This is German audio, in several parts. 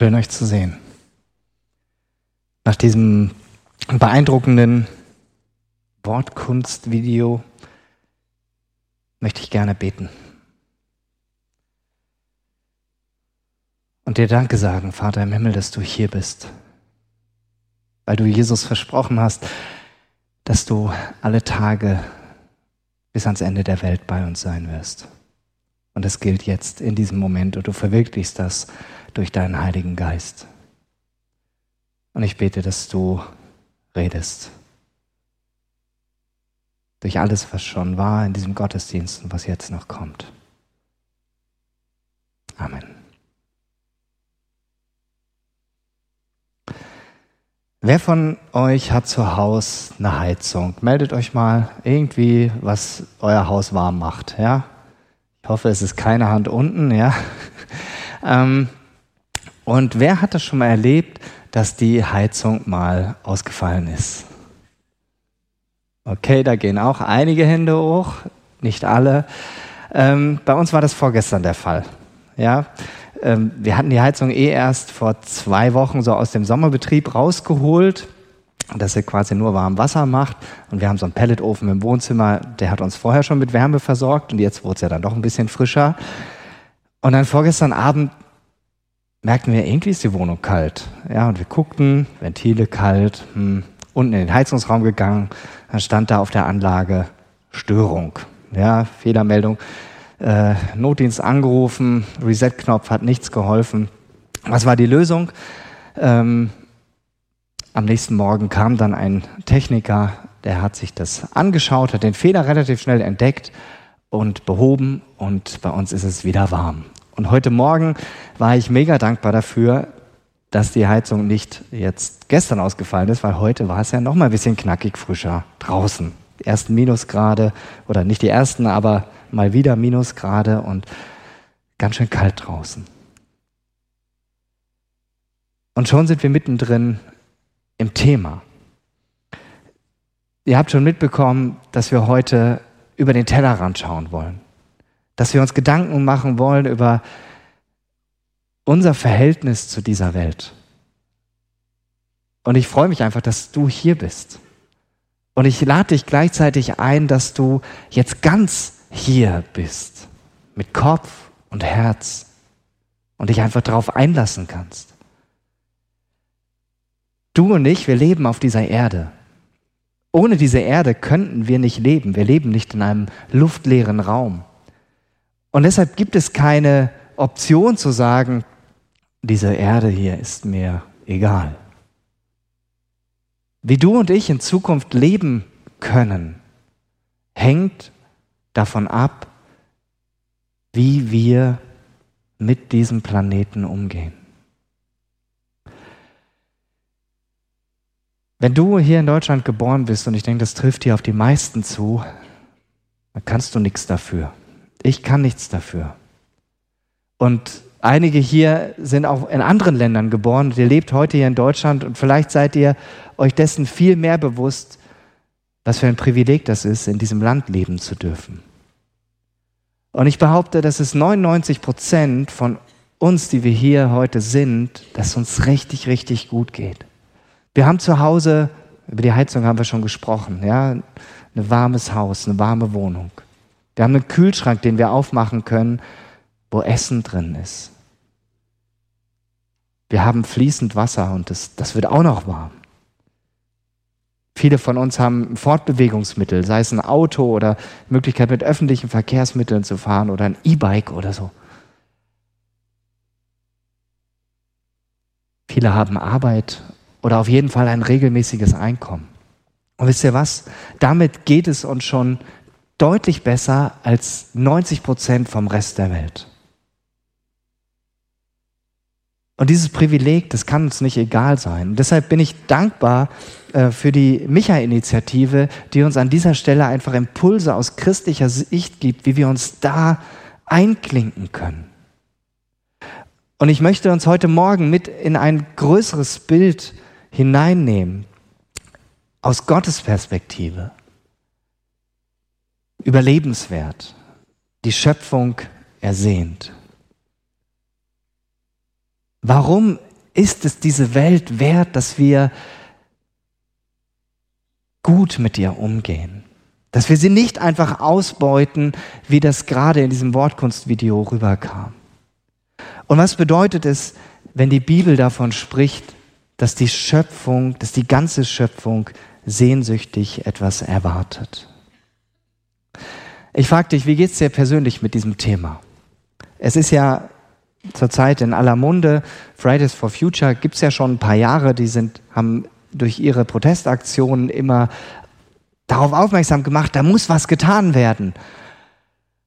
Schön euch zu sehen. Nach diesem beeindruckenden Wortkunstvideo möchte ich gerne beten. Und dir Danke sagen, Vater im Himmel, dass du hier bist. Weil du Jesus versprochen hast, dass du alle Tage bis ans Ende der Welt bei uns sein wirst. Und es gilt jetzt in diesem Moment und du verwirklichst das durch deinen Heiligen Geist. Und ich bete, dass du redest. Durch alles, was schon war in diesem Gottesdienst und was jetzt noch kommt. Amen. Wer von euch hat zu Hause eine Heizung? Meldet euch mal irgendwie, was euer Haus warm macht, ja? Ich hoffe, es ist keine Hand unten, ja? ähm, und wer hat das schon mal erlebt, dass die Heizung mal ausgefallen ist? Okay, da gehen auch einige Hände hoch, nicht alle. Ähm, bei uns war das vorgestern der Fall. Ja, ähm, wir hatten die Heizung eh erst vor zwei Wochen so aus dem Sommerbetrieb rausgeholt, dass sie quasi nur warm Wasser macht. Und wir haben so einen Pelletofen im Wohnzimmer, der hat uns vorher schon mit Wärme versorgt und jetzt wurde es ja dann doch ein bisschen frischer. Und dann vorgestern Abend merkten wir, irgendwie ist die Wohnung kalt. Ja, und wir guckten, Ventile kalt, hm, unten in den Heizungsraum gegangen, dann stand da auf der Anlage Störung. Ja, Fehlermeldung. Äh, Notdienst angerufen, Reset-Knopf hat nichts geholfen. Was war die Lösung? Ähm, am nächsten Morgen kam dann ein Techniker, der hat sich das angeschaut, hat den Fehler relativ schnell entdeckt und behoben und bei uns ist es wieder warm. Und heute Morgen war ich mega dankbar dafür, dass die Heizung nicht jetzt gestern ausgefallen ist, weil heute war es ja noch mal ein bisschen knackig frischer draußen. Die ersten Minusgrade oder nicht die ersten, aber mal wieder Minusgrade und ganz schön kalt draußen. Und schon sind wir mittendrin im Thema. Ihr habt schon mitbekommen, dass wir heute über den Tellerrand schauen wollen, dass wir uns Gedanken machen wollen über unser Verhältnis zu dieser Welt. Und ich freue mich einfach, dass du hier bist. Und ich lade dich gleichzeitig ein, dass du jetzt ganz hier bist, mit Kopf und Herz und dich einfach darauf einlassen kannst. Du und ich, wir leben auf dieser Erde. Ohne diese Erde könnten wir nicht leben. Wir leben nicht in einem luftleeren Raum. Und deshalb gibt es keine Option zu sagen, diese Erde hier ist mir egal. Wie du und ich in Zukunft leben können, hängt davon ab, wie wir mit diesem Planeten umgehen. Wenn du hier in Deutschland geboren bist, und ich denke, das trifft hier auf die meisten zu, dann kannst du nichts dafür. Ich kann nichts dafür. Und Einige hier sind auch in anderen Ländern geboren und ihr lebt heute hier in Deutschland und vielleicht seid ihr euch dessen viel mehr bewusst, was für ein Privileg das ist, in diesem Land leben zu dürfen. Und ich behaupte, dass es 99 Prozent von uns, die wir hier heute sind, dass uns richtig, richtig gut geht. Wir haben zu Hause, über die Heizung haben wir schon gesprochen, ja, ein warmes Haus, eine warme Wohnung. Wir haben einen Kühlschrank, den wir aufmachen können wo Essen drin ist. Wir haben fließend Wasser und das, das wird auch noch warm. Viele von uns haben Fortbewegungsmittel, sei es ein Auto oder Möglichkeit mit öffentlichen Verkehrsmitteln zu fahren oder ein E-Bike oder so. Viele haben Arbeit oder auf jeden Fall ein regelmäßiges Einkommen. Und wisst ihr was? Damit geht es uns schon deutlich besser als 90 Prozent vom Rest der Welt. Und dieses Privileg, das kann uns nicht egal sein. Und deshalb bin ich dankbar äh, für die Micha-Initiative, die uns an dieser Stelle einfach Impulse aus christlicher Sicht gibt, wie wir uns da einklinken können. Und ich möchte uns heute Morgen mit in ein größeres Bild hineinnehmen, aus Gottes Perspektive. Überlebenswert, die Schöpfung ersehnt. Warum ist es diese Welt wert, dass wir gut mit ihr umgehen? Dass wir sie nicht einfach ausbeuten, wie das gerade in diesem Wortkunstvideo rüberkam. Und was bedeutet es, wenn die Bibel davon spricht, dass die Schöpfung, dass die ganze Schöpfung sehnsüchtig etwas erwartet? Ich frage dich, wie geht es dir persönlich mit diesem Thema? Es ist ja zurzeit in aller Munde. Fridays for Future gibt es ja schon ein paar Jahre. Die sind, haben durch ihre Protestaktionen immer darauf aufmerksam gemacht, da muss was getan werden.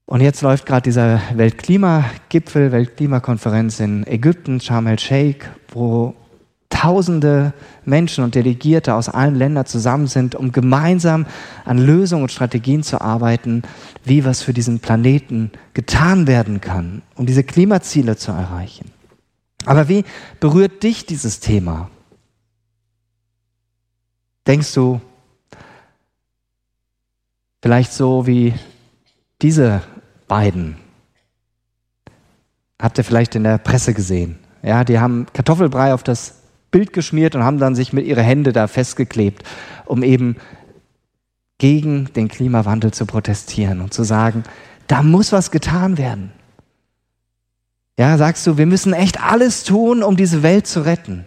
Und jetzt läuft gerade dieser Weltklimagipfel, Weltklimakonferenz in Ägypten, Sharm el-Sheikh, wo Tausende Menschen und Delegierte aus allen Ländern zusammen sind, um gemeinsam an Lösungen und Strategien zu arbeiten, wie was für diesen Planeten getan werden kann, um diese Klimaziele zu erreichen. Aber wie berührt dich dieses Thema? Denkst du vielleicht so wie diese beiden? Habt ihr vielleicht in der Presse gesehen? Ja, die haben Kartoffelbrei auf das Bild geschmiert und haben dann sich mit ihren Hände da festgeklebt, um eben gegen den Klimawandel zu protestieren und zu sagen, da muss was getan werden. Ja, sagst du, wir müssen echt alles tun, um diese Welt zu retten.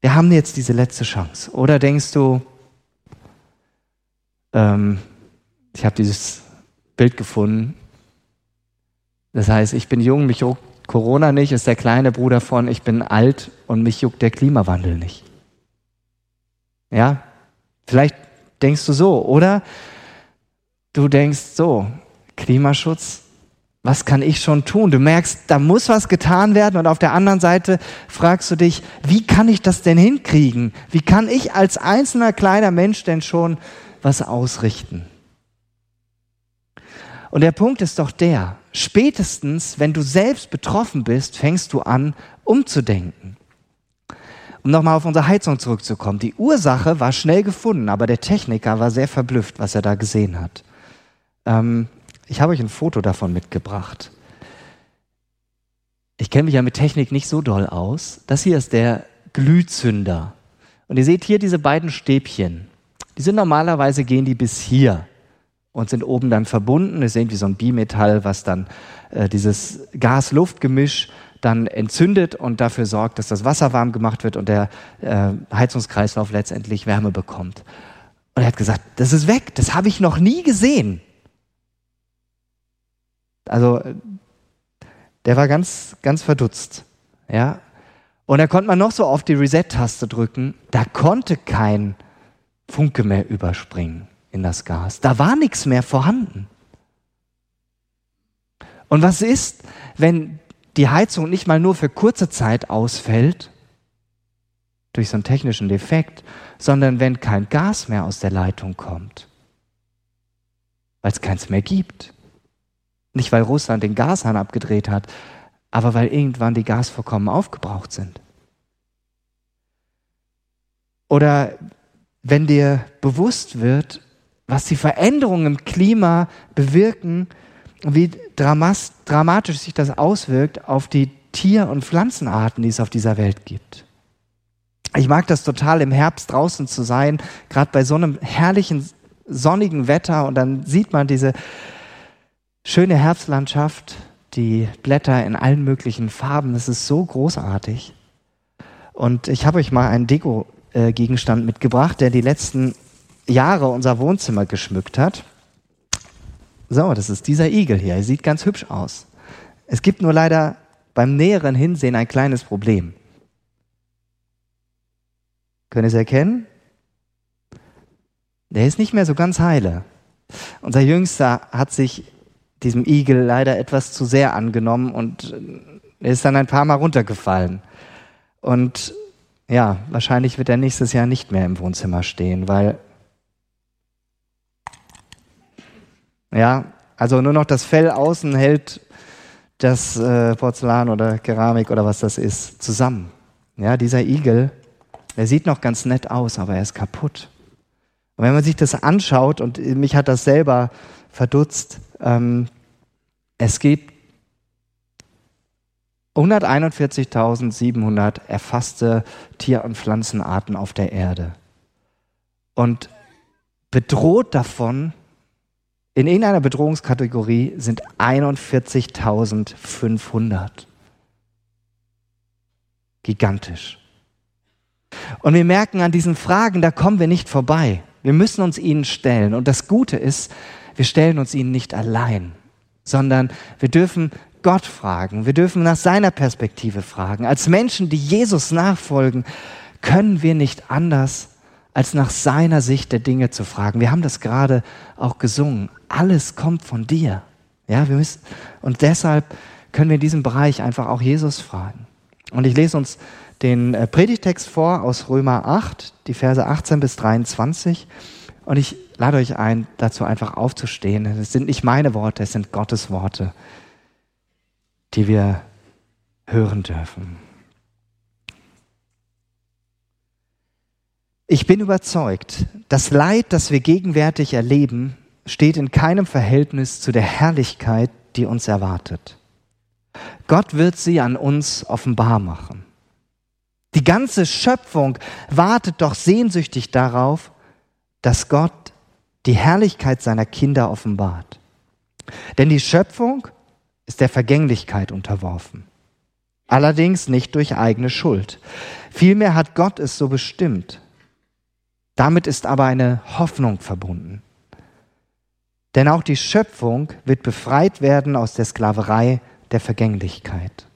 Wir haben jetzt diese letzte Chance. Oder denkst du, ähm, ich habe dieses Bild gefunden. Das heißt, ich bin jung, mich Corona nicht, ist der kleine Bruder von, ich bin alt und mich juckt der Klimawandel nicht. Ja, vielleicht denkst du so, oder du denkst so, Klimaschutz, was kann ich schon tun? Du merkst, da muss was getan werden und auf der anderen Seite fragst du dich, wie kann ich das denn hinkriegen? Wie kann ich als einzelner kleiner Mensch denn schon was ausrichten? Und der Punkt ist doch der, spätestens, wenn du selbst betroffen bist, fängst du an, umzudenken. Um nochmal auf unsere Heizung zurückzukommen. Die Ursache war schnell gefunden, aber der Techniker war sehr verblüfft, was er da gesehen hat. Ähm, ich habe euch ein Foto davon mitgebracht. Ich kenne mich ja mit Technik nicht so doll aus. Das hier ist der Glühzünder. Und ihr seht hier diese beiden Stäbchen. Die sind normalerweise, gehen die bis hier und sind oben dann verbunden. Das ist irgendwie so ein Bimetall, was dann äh, dieses Gas-Luft-Gemisch dann entzündet und dafür sorgt, dass das Wasser warm gemacht wird und der äh, Heizungskreislauf letztendlich Wärme bekommt. Und er hat gesagt, das ist weg, das habe ich noch nie gesehen. Also der war ganz, ganz verdutzt. Ja? Und da konnte man noch so auf die Reset-Taste drücken, da konnte kein Funke mehr überspringen in das Gas. Da war nichts mehr vorhanden. Und was ist, wenn die Heizung nicht mal nur für kurze Zeit ausfällt, durch so einen technischen Defekt, sondern wenn kein Gas mehr aus der Leitung kommt, weil es keins mehr gibt. Nicht weil Russland den Gashahn abgedreht hat, aber weil irgendwann die Gasvorkommen aufgebraucht sind. Oder wenn dir bewusst wird, was die Veränderungen im Klima bewirken und wie dramatisch sich das auswirkt auf die Tier- und Pflanzenarten, die es auf dieser Welt gibt. Ich mag das total, im Herbst draußen zu sein, gerade bei so einem herrlichen sonnigen Wetter und dann sieht man diese schöne Herbstlandschaft, die Blätter in allen möglichen Farben. Das ist so großartig. Und ich habe euch mal einen Deko-Gegenstand mitgebracht, der die letzten Jahre unser Wohnzimmer geschmückt hat. So, das ist dieser Igel hier. Er sieht ganz hübsch aus. Es gibt nur leider beim näheren Hinsehen ein kleines Problem. Können Sie es erkennen? Der ist nicht mehr so ganz heile. Unser Jüngster hat sich diesem Igel leider etwas zu sehr angenommen und er ist dann ein paar Mal runtergefallen. Und ja, wahrscheinlich wird er nächstes Jahr nicht mehr im Wohnzimmer stehen, weil Ja, also nur noch das Fell außen hält das äh, Porzellan oder Keramik oder was das ist zusammen. Ja, dieser Igel, der sieht noch ganz nett aus, aber er ist kaputt. Und wenn man sich das anschaut, und mich hat das selber verdutzt, ähm, es gibt 141.700 erfasste Tier- und Pflanzenarten auf der Erde. Und bedroht davon, in irgendeiner Bedrohungskategorie sind 41.500. Gigantisch. Und wir merken an diesen Fragen, da kommen wir nicht vorbei. Wir müssen uns ihnen stellen. Und das Gute ist, wir stellen uns ihnen nicht allein, sondern wir dürfen Gott fragen. Wir dürfen nach seiner Perspektive fragen. Als Menschen, die Jesus nachfolgen, können wir nicht anders, als nach seiner Sicht der Dinge zu fragen. Wir haben das gerade auch gesungen. Alles kommt von dir. Ja, wir müssen, und deshalb können wir in diesem Bereich einfach auch Jesus fragen. Und ich lese uns den äh, Predigtext vor aus Römer 8, die Verse 18 bis 23. Und ich lade euch ein, dazu einfach aufzustehen. Es sind nicht meine Worte, es sind Gottes Worte, die wir hören dürfen. Ich bin überzeugt, das Leid, das wir gegenwärtig erleben, steht in keinem Verhältnis zu der Herrlichkeit, die uns erwartet. Gott wird sie an uns offenbar machen. Die ganze Schöpfung wartet doch sehnsüchtig darauf, dass Gott die Herrlichkeit seiner Kinder offenbart. Denn die Schöpfung ist der Vergänglichkeit unterworfen. Allerdings nicht durch eigene Schuld. Vielmehr hat Gott es so bestimmt. Damit ist aber eine Hoffnung verbunden. Denn auch die Schöpfung wird befreit werden aus der Sklaverei der Vergänglichkeit.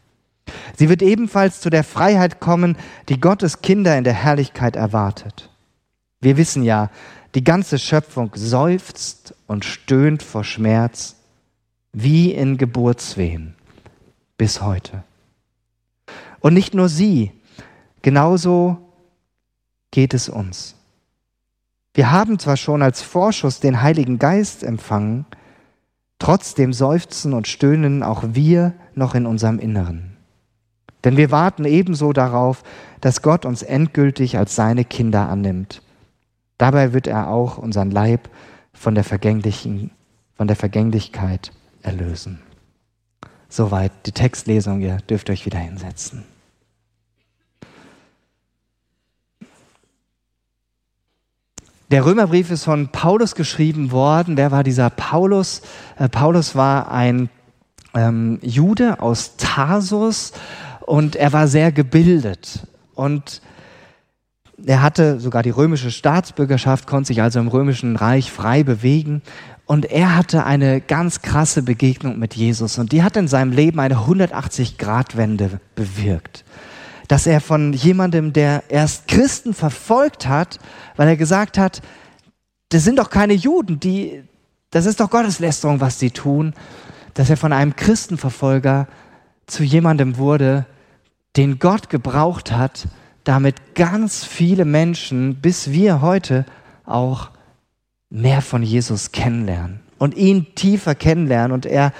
Sie wird ebenfalls zu der Freiheit kommen, die Gottes Kinder in der Herrlichkeit erwartet. Wir wissen ja, die ganze Schöpfung seufzt und stöhnt vor Schmerz, wie in Geburtswehen bis heute. Und nicht nur sie, genauso geht es uns. Wir haben zwar schon als Vorschuss den Heiligen Geist empfangen, trotzdem seufzen und stöhnen auch wir noch in unserem Inneren. Denn wir warten ebenso darauf, dass Gott uns endgültig als seine Kinder annimmt. Dabei wird er auch unseren Leib von der, vergänglichen, von der Vergänglichkeit erlösen. Soweit die Textlesung. Ihr dürft euch wieder hinsetzen. Der Römerbrief ist von Paulus geschrieben worden. Wer war dieser Paulus? Äh, Paulus war ein ähm, Jude aus Tarsus und er war sehr gebildet und er hatte sogar die römische Staatsbürgerschaft, konnte sich also im römischen Reich frei bewegen und er hatte eine ganz krasse Begegnung mit Jesus und die hat in seinem Leben eine 180-Grad-Wende bewirkt. Dass er von jemandem, der erst Christen verfolgt hat, weil er gesagt hat, das sind doch keine Juden, die, das ist doch Gotteslästerung, was sie tun, dass er von einem Christenverfolger zu jemandem wurde, den Gott gebraucht hat, damit ganz viele Menschen, bis wir heute auch mehr von Jesus kennenlernen und ihn tiefer kennenlernen. Und er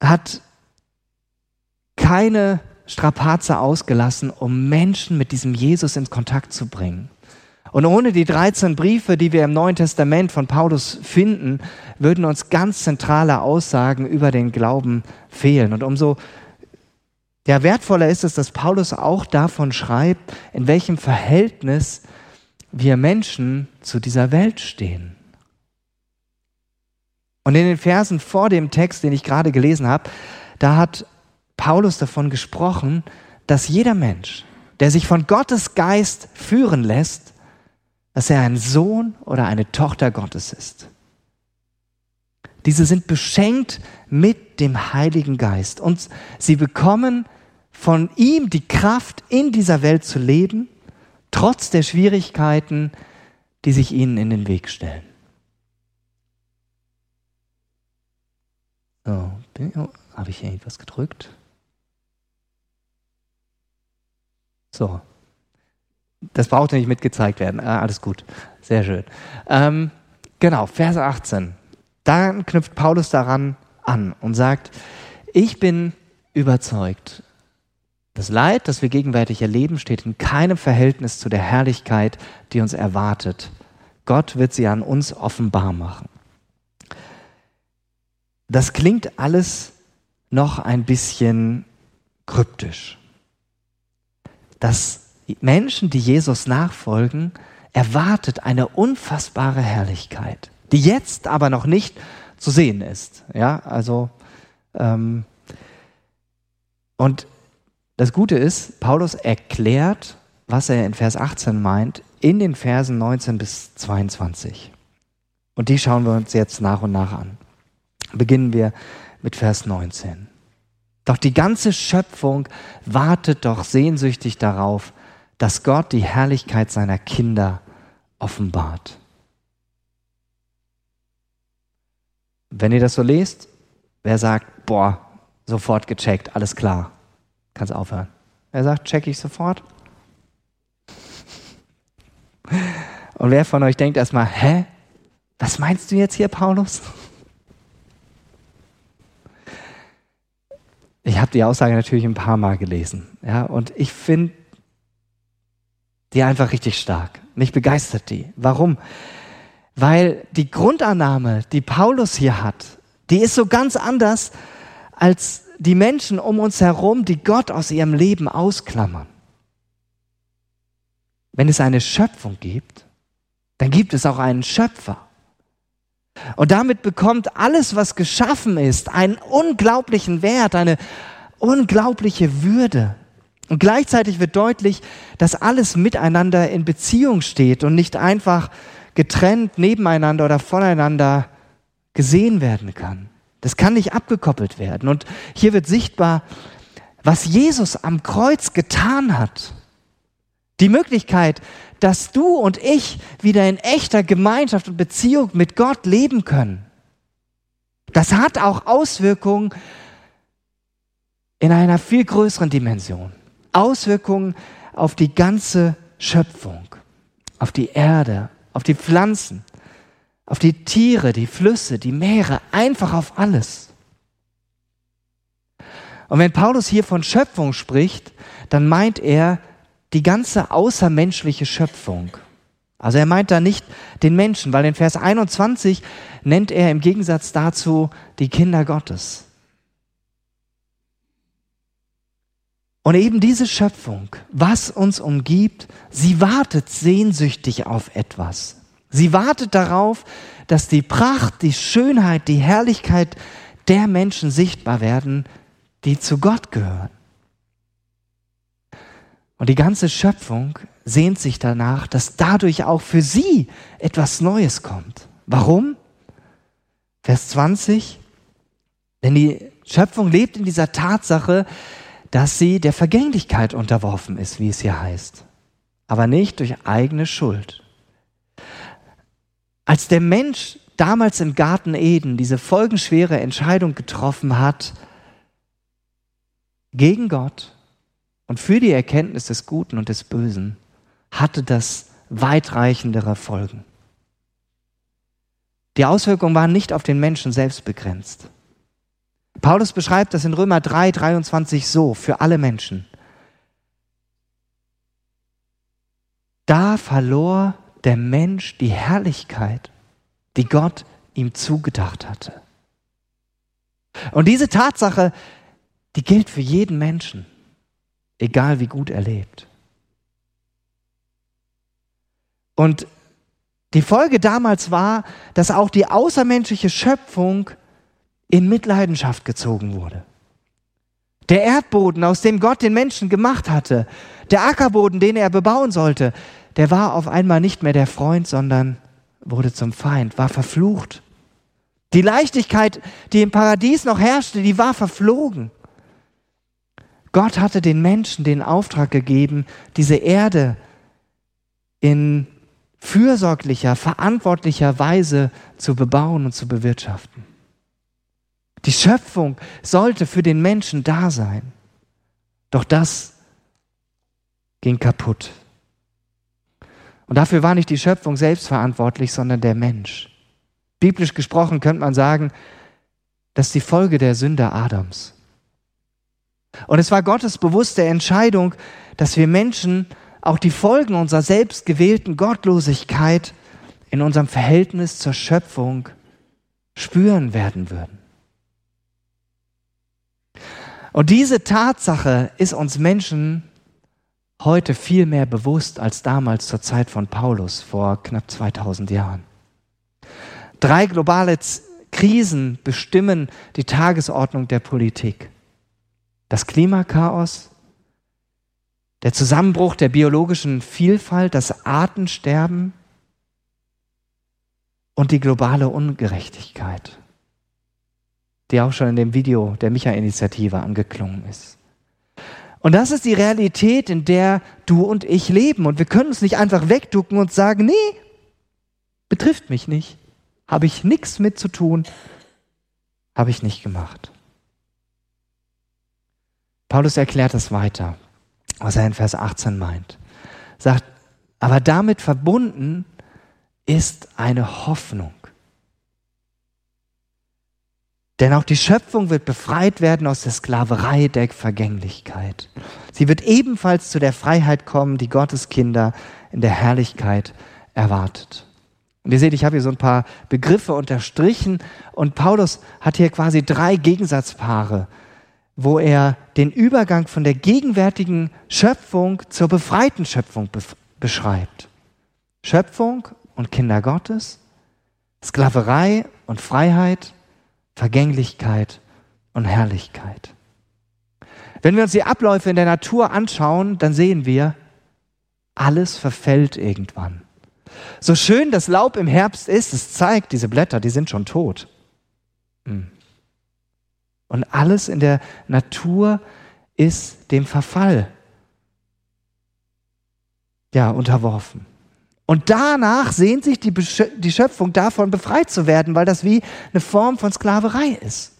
hat keine Strapaze ausgelassen, um Menschen mit diesem Jesus in Kontakt zu bringen. Und ohne die 13 Briefe, die wir im Neuen Testament von Paulus finden, würden uns ganz zentrale Aussagen über den Glauben fehlen. Und umso ja, wertvoller ist es, dass Paulus auch davon schreibt, in welchem Verhältnis wir Menschen zu dieser Welt stehen. Und in den Versen vor dem Text, den ich gerade gelesen habe, da hat Paulus davon gesprochen, dass jeder Mensch, der sich von Gottes Geist führen lässt, dass er ein Sohn oder eine Tochter Gottes ist. Diese sind beschenkt mit dem Heiligen Geist und sie bekommen von ihm die Kraft, in dieser Welt zu leben, trotz der Schwierigkeiten, die sich ihnen in den Weg stellen. So, oh, habe ich hier etwas gedrückt? So. Das brauchte nicht mitgezeigt werden. Ah, alles gut. Sehr schön. Ähm, genau, Verse 18. Dann knüpft Paulus daran an und sagt, ich bin überzeugt, das Leid, das wir gegenwärtig erleben, steht in keinem Verhältnis zu der Herrlichkeit, die uns erwartet. Gott wird sie an uns offenbar machen. Das klingt alles noch ein bisschen kryptisch. Dass Menschen, die Jesus nachfolgen, erwartet eine unfassbare Herrlichkeit, die jetzt aber noch nicht zu sehen ist. Ja, also ähm, und das Gute ist, Paulus erklärt, was er in Vers 18 meint, in den Versen 19 bis 22. Und die schauen wir uns jetzt nach und nach an. Beginnen wir mit Vers 19. Doch die ganze Schöpfung wartet doch sehnsüchtig darauf, dass Gott die Herrlichkeit seiner Kinder offenbart. Wenn ihr das so lest, wer sagt, boah, sofort gecheckt, alles klar, kannst aufhören. Wer sagt, check ich sofort? Und wer von euch denkt erstmal, hä? Was meinst du jetzt hier, Paulus? Ich habe die Aussage natürlich ein paar Mal gelesen. Ja, und ich finde die einfach richtig stark. Mich begeistert die. Warum? Weil die Grundannahme, die Paulus hier hat, die ist so ganz anders als die Menschen um uns herum, die Gott aus ihrem Leben ausklammern. Wenn es eine Schöpfung gibt, dann gibt es auch einen Schöpfer. Und damit bekommt alles, was geschaffen ist, einen unglaublichen Wert, eine unglaubliche Würde. Und gleichzeitig wird deutlich, dass alles miteinander in Beziehung steht und nicht einfach getrennt nebeneinander oder voneinander gesehen werden kann. Das kann nicht abgekoppelt werden. Und hier wird sichtbar, was Jesus am Kreuz getan hat. Die Möglichkeit, dass du und ich wieder in echter Gemeinschaft und Beziehung mit Gott leben können. Das hat auch Auswirkungen in einer viel größeren Dimension. Auswirkungen auf die ganze Schöpfung, auf die Erde, auf die Pflanzen, auf die Tiere, die Flüsse, die Meere, einfach auf alles. Und wenn Paulus hier von Schöpfung spricht, dann meint er die ganze außermenschliche Schöpfung. Also er meint da nicht den Menschen, weil in Vers 21 nennt er im Gegensatz dazu die Kinder Gottes. Und eben diese Schöpfung, was uns umgibt, sie wartet sehnsüchtig auf etwas. Sie wartet darauf, dass die Pracht, die Schönheit, die Herrlichkeit der Menschen sichtbar werden, die zu Gott gehören. Und die ganze Schöpfung sehnt sich danach, dass dadurch auch für sie etwas Neues kommt. Warum? Vers 20. Denn die Schöpfung lebt in dieser Tatsache, dass sie der Vergänglichkeit unterworfen ist, wie es hier heißt. Aber nicht durch eigene Schuld. Als der Mensch damals im Garten Eden diese folgenschwere Entscheidung getroffen hat, gegen Gott, und für die Erkenntnis des Guten und des Bösen hatte das weitreichendere Folgen. Die Auswirkungen waren nicht auf den Menschen selbst begrenzt. Paulus beschreibt das in Römer 3, 23 so für alle Menschen. Da verlor der Mensch die Herrlichkeit, die Gott ihm zugedacht hatte. Und diese Tatsache, die gilt für jeden Menschen egal wie gut er lebt. Und die Folge damals war, dass auch die außermenschliche Schöpfung in Mitleidenschaft gezogen wurde. Der Erdboden, aus dem Gott den Menschen gemacht hatte, der Ackerboden, den er bebauen sollte, der war auf einmal nicht mehr der Freund, sondern wurde zum Feind, war verflucht. Die Leichtigkeit, die im Paradies noch herrschte, die war verflogen. Gott hatte den Menschen den Auftrag gegeben, diese Erde in fürsorglicher, verantwortlicher Weise zu bebauen und zu bewirtschaften. Die Schöpfung sollte für den Menschen da sein. Doch das ging kaputt. Und dafür war nicht die Schöpfung selbst verantwortlich, sondern der Mensch. Biblisch gesprochen könnte man sagen, das ist die Folge der Sünde Adams. Und es war Gottes bewusste Entscheidung, dass wir Menschen auch die Folgen unserer selbstgewählten Gottlosigkeit in unserem Verhältnis zur Schöpfung spüren werden würden. Und diese Tatsache ist uns Menschen heute viel mehr bewusst als damals zur Zeit von Paulus vor knapp 2000 Jahren. Drei globale Krisen bestimmen die Tagesordnung der Politik. Das Klimakaos, der Zusammenbruch der biologischen Vielfalt, das Artensterben und die globale Ungerechtigkeit, die auch schon in dem Video der Micha-Initiative angeklungen ist. Und das ist die Realität, in der du und ich leben. Und wir können uns nicht einfach wegducken und sagen, nee, betrifft mich nicht, habe ich nichts mit zu tun, habe ich nicht gemacht. Paulus erklärt das weiter, was er in Vers 18 meint. Sagt, aber damit verbunden ist eine Hoffnung. Denn auch die Schöpfung wird befreit werden aus der Sklaverei der Vergänglichkeit. Sie wird ebenfalls zu der Freiheit kommen, die Gottes Kinder in der Herrlichkeit erwartet. Und ihr seht, ich habe hier so ein paar Begriffe unterstrichen und Paulus hat hier quasi drei Gegensatzpaare, wo er den Übergang von der gegenwärtigen Schöpfung zur befreiten Schöpfung beschreibt. Schöpfung und Kinder Gottes, Sklaverei und Freiheit, Vergänglichkeit und Herrlichkeit. Wenn wir uns die Abläufe in der Natur anschauen, dann sehen wir, alles verfällt irgendwann. So schön das Laub im Herbst ist, es zeigt, diese Blätter, die sind schon tot. Und alles in der Natur ist dem Verfall ja, unterworfen. Und danach sehnt sich die, die Schöpfung davon, befreit zu werden, weil das wie eine Form von Sklaverei ist.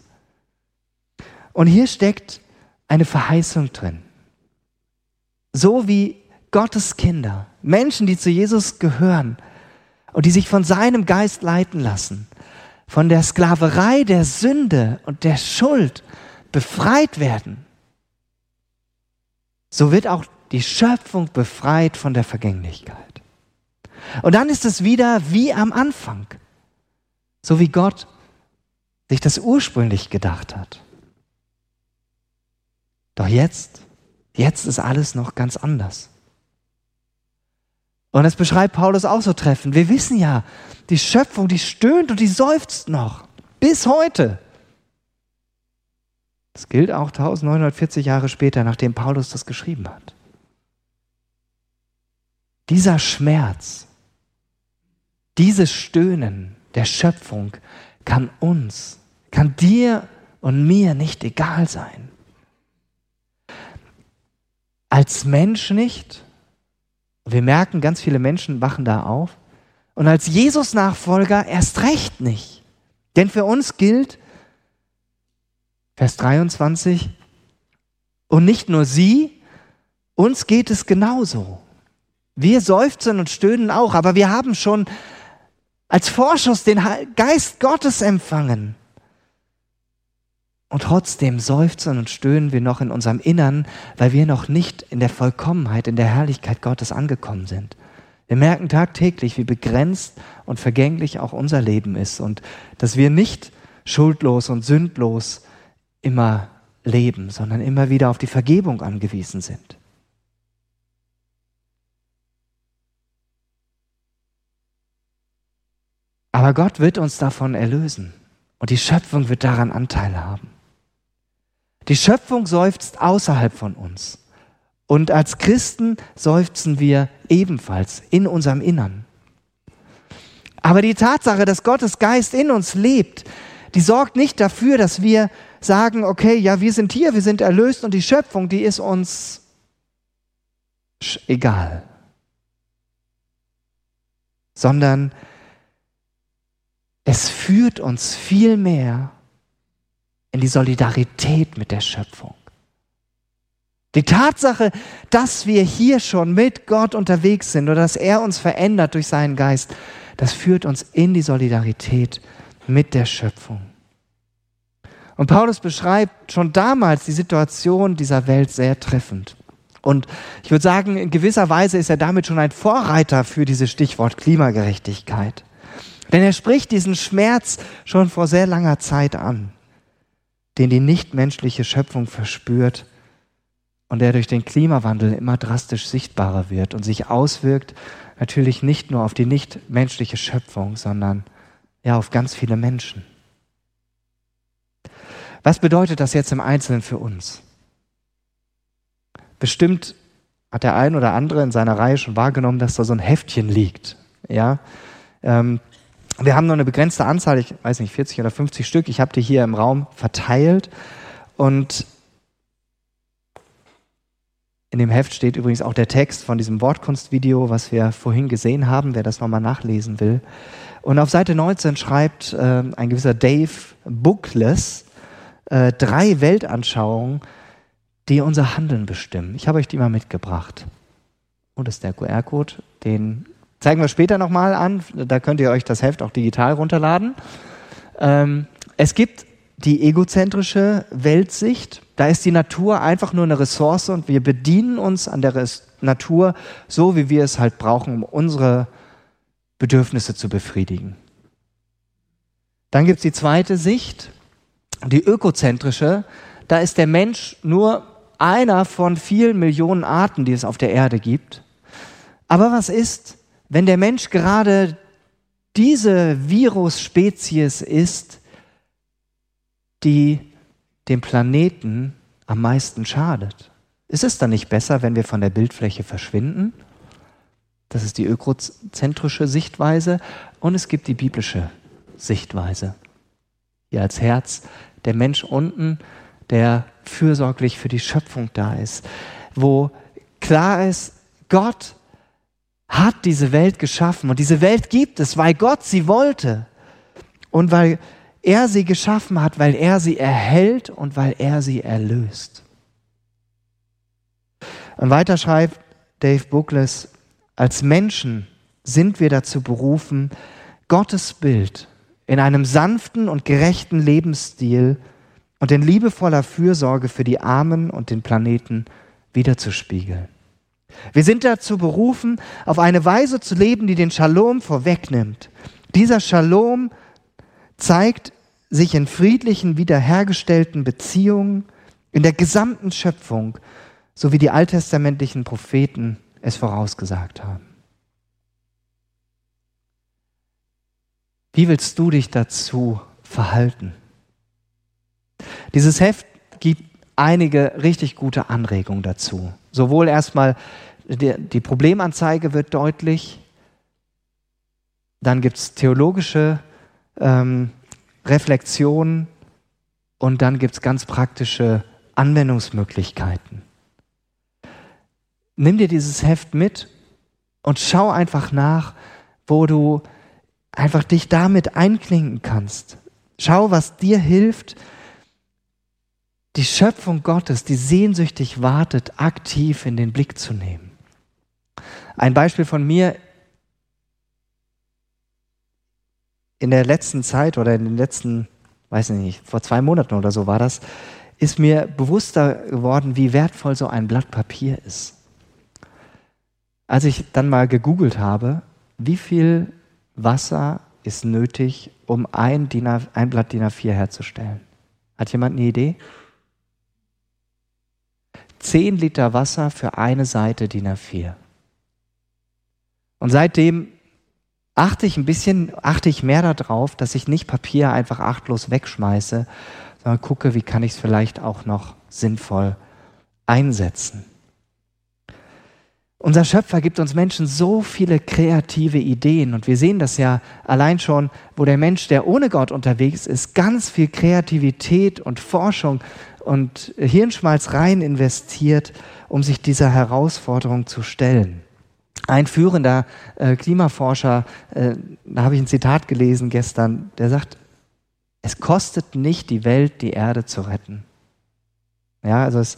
Und hier steckt eine Verheißung drin. So wie Gottes Kinder, Menschen, die zu Jesus gehören und die sich von seinem Geist leiten lassen, von der Sklaverei der Sünde und der Schuld befreit werden, so wird auch die Schöpfung befreit von der Vergänglichkeit. Und dann ist es wieder wie am Anfang, so wie Gott sich das ursprünglich gedacht hat. Doch jetzt, jetzt ist alles noch ganz anders. Und das beschreibt Paulus auch so treffend. Wir wissen ja, die Schöpfung, die stöhnt und die seufzt noch. Bis heute. Das gilt auch 1940 Jahre später, nachdem Paulus das geschrieben hat. Dieser Schmerz, dieses Stöhnen der Schöpfung kann uns, kann dir und mir nicht egal sein. Als Mensch nicht. Wir merken, ganz viele Menschen wachen da auf. Und als Jesus-Nachfolger erst recht nicht. Denn für uns gilt, Vers 23, und nicht nur sie, uns geht es genauso. Wir seufzen und stöhnen auch, aber wir haben schon als Vorschuss den Geist Gottes empfangen. Und trotzdem seufzen und stöhnen wir noch in unserem Innern, weil wir noch nicht in der Vollkommenheit, in der Herrlichkeit Gottes angekommen sind. Wir merken tagtäglich, wie begrenzt und vergänglich auch unser Leben ist und dass wir nicht schuldlos und sündlos immer leben, sondern immer wieder auf die Vergebung angewiesen sind. Aber Gott wird uns davon erlösen und die Schöpfung wird daran Anteil haben. Die Schöpfung seufzt außerhalb von uns. Und als Christen seufzen wir ebenfalls in unserem Innern. Aber die Tatsache, dass Gottes Geist in uns lebt, die sorgt nicht dafür, dass wir sagen, okay, ja, wir sind hier, wir sind erlöst und die Schöpfung, die ist uns egal. Sondern es führt uns viel mehr in die Solidarität mit der Schöpfung. Die Tatsache, dass wir hier schon mit Gott unterwegs sind oder dass er uns verändert durch seinen Geist, das führt uns in die Solidarität mit der Schöpfung. Und Paulus beschreibt schon damals die Situation dieser Welt sehr treffend. Und ich würde sagen, in gewisser Weise ist er damit schon ein Vorreiter für dieses Stichwort Klimagerechtigkeit. Denn er spricht diesen Schmerz schon vor sehr langer Zeit an. Den die nichtmenschliche Schöpfung verspürt und der durch den Klimawandel immer drastisch sichtbarer wird und sich auswirkt, natürlich nicht nur auf die nichtmenschliche Schöpfung, sondern ja auf ganz viele Menschen. Was bedeutet das jetzt im Einzelnen für uns? Bestimmt hat der ein oder andere in seiner Reihe schon wahrgenommen, dass da so ein Heftchen liegt. Ja, ähm, wir haben nur eine begrenzte Anzahl, ich weiß nicht, 40 oder 50 Stück. Ich habe die hier im Raum verteilt und in dem Heft steht übrigens auch der Text von diesem Wortkunstvideo, was wir vorhin gesehen haben, wer das nochmal nachlesen will. Und auf Seite 19 schreibt äh, ein gewisser Dave Bookless äh, drei Weltanschauungen, die unser Handeln bestimmen. Ich habe euch die mal mitgebracht. Und das ist der QR-Code, den zeigen wir später nochmal an. Da könnt ihr euch das Heft auch digital runterladen. Ähm, es gibt die egozentrische Weltsicht. Da ist die Natur einfach nur eine Ressource und wir bedienen uns an der Res Natur so, wie wir es halt brauchen, um unsere Bedürfnisse zu befriedigen. Dann gibt es die zweite Sicht, die ökozentrische. Da ist der Mensch nur einer von vielen Millionen Arten, die es auf der Erde gibt. Aber was ist, wenn der Mensch gerade diese Virusspezies ist, die dem Planeten am meisten schadet? Ist es dann nicht besser, wenn wir von der Bildfläche verschwinden? Das ist die ökozentrische Sichtweise und es gibt die biblische Sichtweise. Hier als Herz der Mensch unten, der fürsorglich für die Schöpfung da ist, wo klar ist, Gott hat diese Welt geschaffen und diese Welt gibt es, weil Gott sie wollte und weil er sie geschaffen hat, weil er sie erhält und weil er sie erlöst. Und weiter schreibt Dave Bookless, als Menschen sind wir dazu berufen, Gottes Bild in einem sanften und gerechten Lebensstil und in liebevoller Fürsorge für die Armen und den Planeten wiederzuspiegeln. Wir sind dazu berufen, auf eine Weise zu leben, die den Shalom vorwegnimmt. Dieser Shalom zeigt sich in friedlichen, wiederhergestellten Beziehungen in der gesamten Schöpfung, so wie die alttestamentlichen Propheten es vorausgesagt haben. Wie willst du dich dazu verhalten? Dieses Heft gibt einige richtig gute Anregungen dazu. Sowohl erstmal die, die Problemanzeige wird deutlich, dann gibt es theologische ähm, Reflexionen und dann gibt es ganz praktische Anwendungsmöglichkeiten. Nimm dir dieses Heft mit und schau einfach nach, wo du einfach dich damit einklinken kannst. Schau, was dir hilft, die Schöpfung Gottes, die sehnsüchtig wartet, aktiv in den Blick zu nehmen. Ein Beispiel von mir in der letzten Zeit oder in den letzten, weiß ich nicht, vor zwei Monaten oder so war das, ist mir bewusster geworden, wie wertvoll so ein Blatt Papier ist. Als ich dann mal gegoogelt habe, wie viel Wasser ist nötig, um ein, DIN A, ein Blatt DIN A4 herzustellen? Hat jemand eine Idee? 10 Liter Wasser für eine Seite DIN A4. Und seitdem achte ich ein bisschen, achte ich mehr darauf, dass ich nicht Papier einfach achtlos wegschmeiße, sondern gucke, wie kann ich es vielleicht auch noch sinnvoll einsetzen. Unser Schöpfer gibt uns Menschen so viele kreative Ideen und wir sehen das ja allein schon, wo der Mensch, der ohne Gott unterwegs ist, ganz viel Kreativität und Forschung und Hirnschmalz rein investiert, um sich dieser Herausforderung zu stellen. Ein führender äh, Klimaforscher, äh, da habe ich ein Zitat gelesen gestern, der sagt, es kostet nicht die Welt, die Erde zu retten. Ja, also es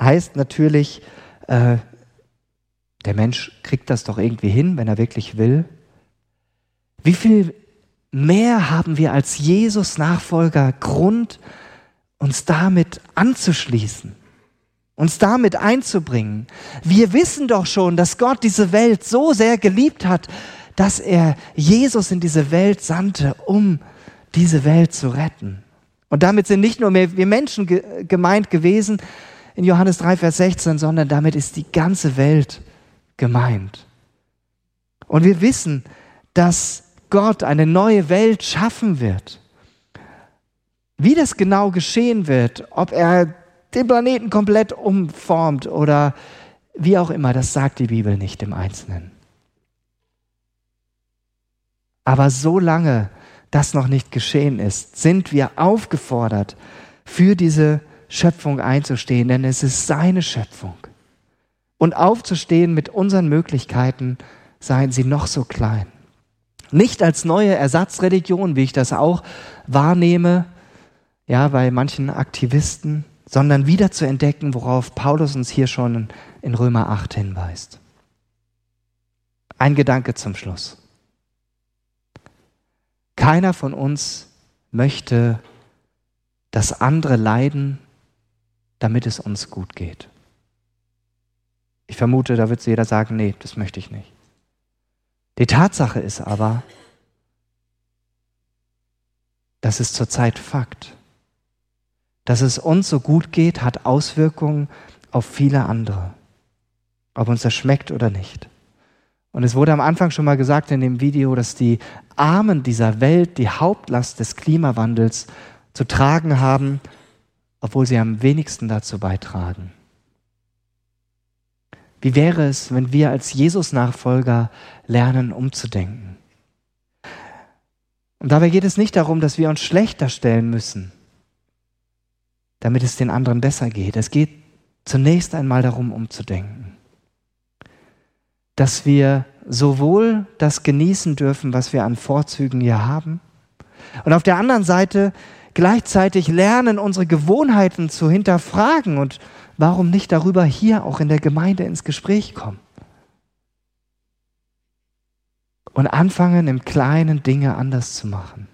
heißt natürlich, äh, der Mensch kriegt das doch irgendwie hin, wenn er wirklich will. Wie viel mehr haben wir als Jesus-Nachfolger Grund, uns damit anzuschließen, uns damit einzubringen. Wir wissen doch schon, dass Gott diese Welt so sehr geliebt hat, dass er Jesus in diese Welt sandte, um diese Welt zu retten. Und damit sind nicht nur wir Menschen gemeint gewesen in Johannes 3, Vers 16, sondern damit ist die ganze Welt gemeint. Und wir wissen, dass Gott eine neue Welt schaffen wird. Wie das genau geschehen wird, ob er den Planeten komplett umformt oder wie auch immer, das sagt die Bibel nicht im Einzelnen. Aber solange das noch nicht geschehen ist, sind wir aufgefordert, für diese Schöpfung einzustehen, denn es ist seine Schöpfung. Und aufzustehen mit unseren Möglichkeiten, seien sie noch so klein. Nicht als neue Ersatzreligion, wie ich das auch wahrnehme, ja, bei manchen Aktivisten, sondern wieder zu entdecken, worauf Paulus uns hier schon in Römer 8 hinweist. Ein Gedanke zum Schluss. Keiner von uns möchte, dass andere leiden, damit es uns gut geht. Ich vermute, da wird jeder sagen, nee, das möchte ich nicht. Die Tatsache ist aber, das ist zurzeit Fakt. Dass es uns so gut geht, hat Auswirkungen auf viele andere, ob uns das schmeckt oder nicht. Und es wurde am Anfang schon mal gesagt in dem Video, dass die Armen dieser Welt die Hauptlast des Klimawandels zu tragen haben, obwohl sie am wenigsten dazu beitragen. Wie wäre es, wenn wir als Jesus-Nachfolger lernen, umzudenken? Und dabei geht es nicht darum, dass wir uns schlechter stellen müssen, damit es den anderen besser geht. Es geht zunächst einmal darum, umzudenken. Dass wir sowohl das genießen dürfen, was wir an Vorzügen hier haben, und auf der anderen Seite gleichzeitig lernen, unsere Gewohnheiten zu hinterfragen und warum nicht darüber hier auch in der Gemeinde ins Gespräch kommen. Und anfangen, im Kleinen Dinge anders zu machen.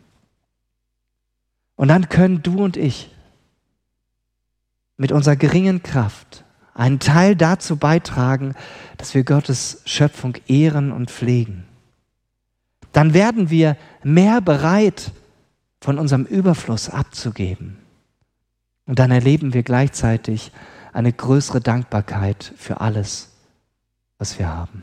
Und dann können du und ich mit unserer geringen Kraft einen Teil dazu beitragen, dass wir Gottes Schöpfung ehren und pflegen. Dann werden wir mehr bereit, von unserem Überfluss abzugeben. Und dann erleben wir gleichzeitig eine größere Dankbarkeit für alles, was wir haben.